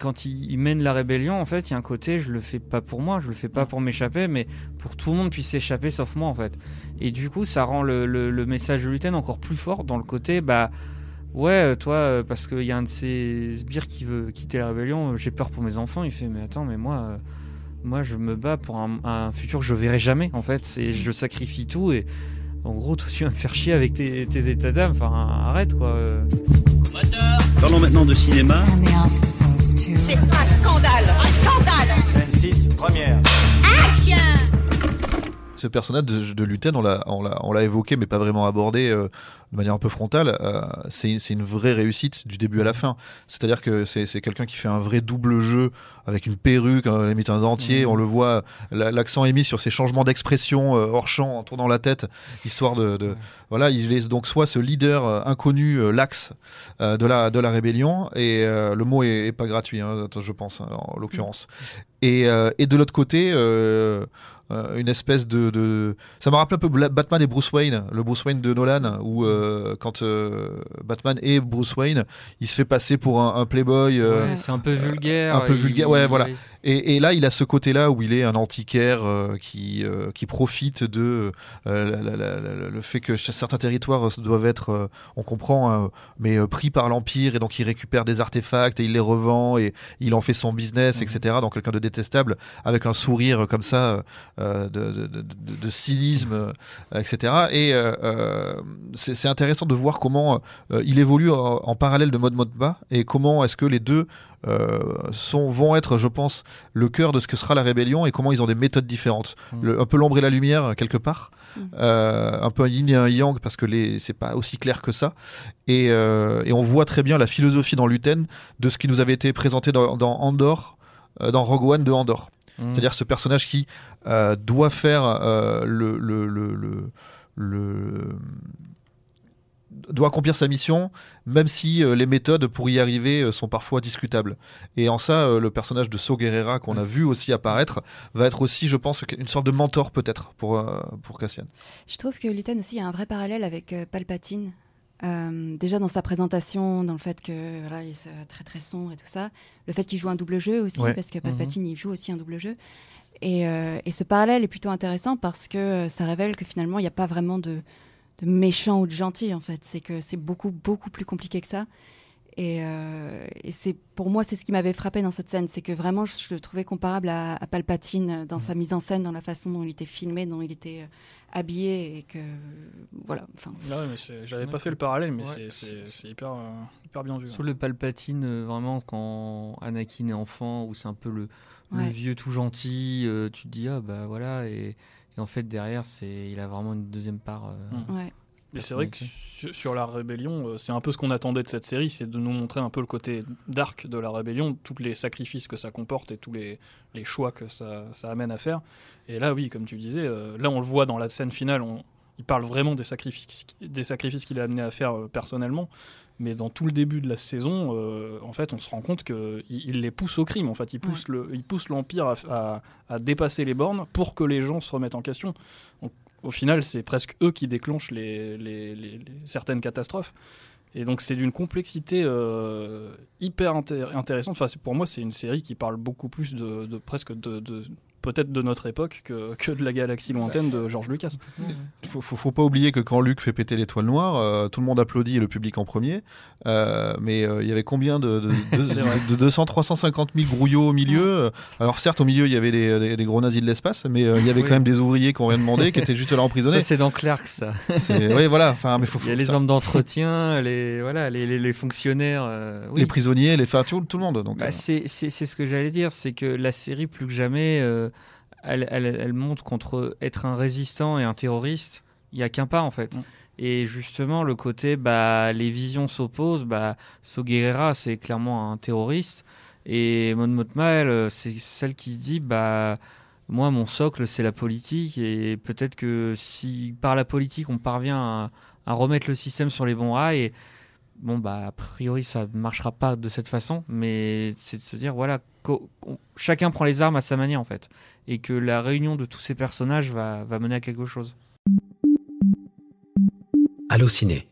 quand il, mène la rébellion, en fait, il y a un côté, je le fais pas pour moi, je le fais pas pour m'échapper, mais pour tout le monde puisse s'échapper sauf moi, en fait. Et du coup, ça rend le, le, message de Luten encore plus fort dans le côté, bah, ouais, toi, parce qu'il y a un de ces sbires qui veut quitter la rébellion, j'ai peur pour mes enfants. Il fait, mais attends, mais moi, moi, je me bats pour un, futur que je verrai jamais, en fait. C'est, je sacrifie tout et en gros, toi, tu vas me faire chier avec tes, états d'âme. Enfin, arrête, quoi. Parlons maintenant de cinéma. C'est un scandale. Un scandale. 26, première. Action ce personnage de, de on l'a évoqué, mais pas vraiment abordé euh, de manière un peu frontale. Euh, c'est une vraie réussite du début à la fin. C'est-à-dire que c'est quelqu'un qui fait un vrai double jeu avec une perruque, un, limite un dentier. Mmh. On le voit, l'accent est mis sur ses changements d'expression euh, hors champ en tournant la tête, histoire de. Voilà, il est donc soit ce leader inconnu, l'axe de, la, de la rébellion, et le mot est, pas gratuit, hein, je pense, en l'occurrence. Et, et, de l'autre côté, euh, une espèce de, de... ça m'a rappelé un peu Batman et Bruce Wayne, le Bruce Wayne de Nolan, où euh, quand euh, Batman et Bruce Wayne, il se fait passer pour un, playboy. c'est un peu vulgaire. un peu vulgaire, ouais, voilà. Et, là, il a ce côté-là où il est un antiquaire qui, qui profite de le fait que certains territoires doivent être, on comprend, hein, mais pris par l'Empire, et donc il récupère des artefacts et il les revend, et il en fait son business, mhm. etc. Donc quelqu'un de détestable, avec un sourire comme ça, de, de, de, cynisme, etc. Et c'est intéressant de voir comment il évolue en, parallèle de Mode Mode Bas, et comment est-ce que les deux euh, sont, vont être, je pense, le cœur de ce que sera la rébellion et comment ils ont des méthodes différentes. Mm. un peu l'ombre et la lumière, quelque part. Mm. Euh, un peu un yin et un yang, parce que c'est pas aussi clair que ça. Et, euh, et, on voit très bien la philosophie dans Luten de ce qui nous avait été présenté dans, dans Andorre, dans Rogue One de Andorre. Mm. C'est-à-dire ce personnage qui doit faire le, le, le, le, le doit accomplir sa mission, même si euh, les méthodes pour y arriver euh, sont parfois discutables. Et en ça, euh, le personnage de So Guerrera, qu'on a vu aussi apparaître, va être aussi, je pense, une sorte de mentor peut-être pour, pour Cassian. Je trouve que Luton aussi a un vrai parallèle avec Palpatine. Déjà dans sa présentation, dans le fait que voilà, il est très très sombre et tout ça, le fait qu'il joue un double jeu aussi, parce que Palpatine il joue aussi un double jeu. Et, et, ce parallèle est plutôt intéressant parce que ça révèle que finalement il n'y a pas vraiment de, de méchant ou de gentil en fait. C'est que c'est beaucoup beaucoup plus compliqué que ça. Et, euh, c'est pour moi c'est ce qui m'avait frappé dans cette scène, c'est que vraiment je, le trouvais comparable à, Palpatine dans sa mise en scène, dans la façon dont il était filmé, dont il était euh, habillé et que voilà. Enfin. j'avais pas fait le parallèle, mais c'est hyper euh, hyper bien vu. Sur le Palpatine, vraiment quand Anakin est enfant, où c'est un peu le, vieux tout gentil, tu te dis ah bah voilà et et en fait, derrière, c'est, il a vraiment une deuxième part. Euh, ouais. Et c'est vrai que sur, la rébellion, euh, c'est un peu ce qu'on attendait de cette série, c'est de nous montrer un peu le côté dark de la rébellion, tous les sacrifices que ça comporte et tous les, les choix que ça, ça, amène à faire. Et là, oui, comme tu disais, euh, là on le voit dans la scène finale, on, il parle vraiment des sacrifices, des sacrifices qu'il a amené à faire personnellement. Mais dans tout le début de la saison, en fait, on se rend compte qu'il il les pousse au crime. En fait, il pousse le, il pousse l'empire à, à, dépasser les bornes pour que les gens se remettent en question. Donc, au final, c'est presque eux qui déclenchent certaines catastrophes. Et donc c'est d'une complexité euh, hyper intéressante. Enfin, pour moi, c'est une série qui parle beaucoup plus de, presque de, peut-être de notre époque que, que, de la galaxie lointaine de George Lucas. Il faut, faut, pas oublier que quand Luc fait péter l'étoile noire, euh, tout le monde applaudit et le public en premier. Euh, mais euh, il y avait combien de, de, 200, 350 000 grouillots au milieu Alors certes, au milieu, il y avait des, des, gros nazis de l'espace, mais il y avait quand même des ouvriers qui n'ont rien demandé, qui étaient juste là emprisonnés. Ça, c'est dans Clerks, ça. oui, voilà. Enfin, mais faut, il y a les hommes d'entretien, les, voilà, les, les, fonctionnaires. Les prisonniers, les tout, tout le monde. Donc, bah, c'est ce que j'allais dire, c'est que la série, plus que jamais elle, elle, montre contre être un résistant et un terroriste, il n'y a qu'un pas en fait. Mm. Et justement, le côté, bah, les visions s'opposent. Bah, c'est clairement un terroriste. Et Mon Motma, c'est celle qui dit, bah, moi, mon socle, c'est la politique. Et peut-être que si par la politique, on parvient à, remettre le système sur les bons rails, bon, bah, a priori, ça ne marchera pas de cette façon. Mais c'est de se dire, voilà, chacun prend les armes à sa manière, en fait et que la réunion de tous ces personnages va, mener à quelque chose. Allociné,